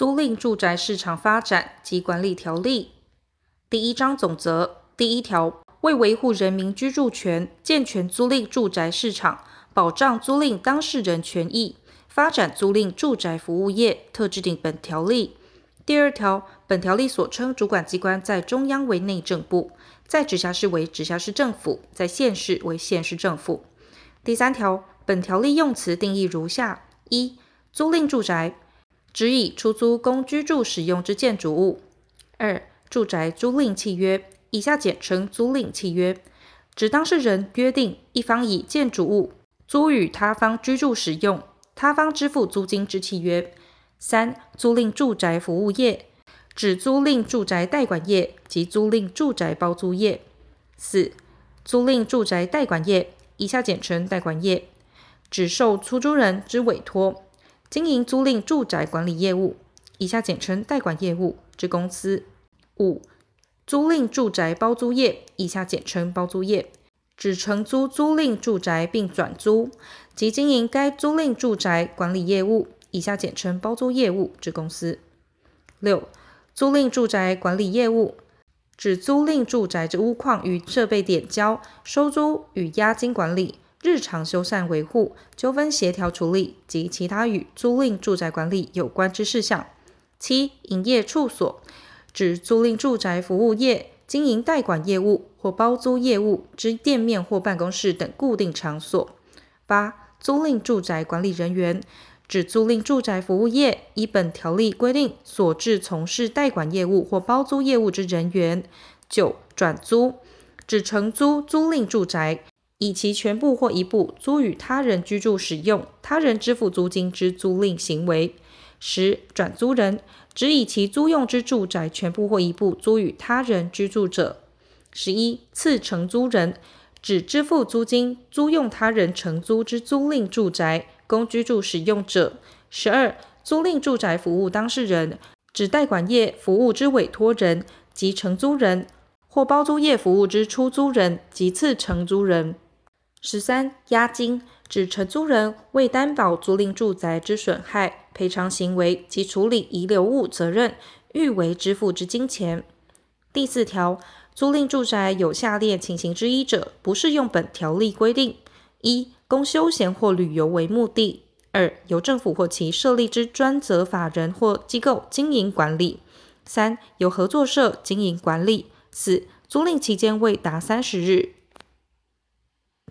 租赁住宅市场发展及管理条例第一章总则第一条，为维护人民居住权，健全租赁住宅市场，保障租赁当事人权益，发展租赁住宅服务业，特制定本条例。第二条，本条例所称主管机关在中央为内政部，在直辖市为直辖市政府，在县市为县市政府。第三条，本条例用词定义如下：一、租赁住宅。指以出租供居住使用之建筑物。二、住宅租赁契约，以下简称租赁契约，指当事人约定一方以建筑物租予他方居住使用，他方支付租金之契约。三、租赁住宅服务业，指租赁住宅代管业及租赁住宅包租业。四、租赁住宅代管业，以下简称代管业，指受出租人之委托。经营租赁住宅管理业务，以下简称代管业务之公司。五、租赁住宅包租业，以下简称包租业，指承租租赁住宅并转租及经营该租赁住宅管理业务，以下简称包租业务之公司。六、租赁住宅管理业务，指租赁住宅之屋况与设备点交、收租与押金管理。日常修缮维护、纠纷协调处理及其他与租赁住宅管理有关之事项。七、营业处所指租赁住宅服务业经营代管业务或包租业务之店面或办公室等固定场所。八、租赁住宅管理人员指租赁住宅服务业依本条例规定所致从事代管业务或包租业务之人员。九、转租指承租租赁住宅。以其全部或一部租予他人居住使用，他人支付租金之租赁行为。十、转租人指以其租用之住宅全部或一部租予他人居住者。十一、次承租人指支付租金租用他人承租之租赁住宅供居住使用者。十二、租赁住宅服务当事人指代管业服务之委托人及承租人，或包租业服务之出租人及次承租人。十三、押金指承租人为担保租赁住宅之损害赔偿行为及处理遗留物责任，欲为支付之金钱。第四条，租赁住宅有下列情形之一者，不适用本条例规定：一、供休闲或旅游为目的；二、由政府或其设立之专责法人或机构经营管理；三、由合作社经营管理；四、租赁期间未达三十日。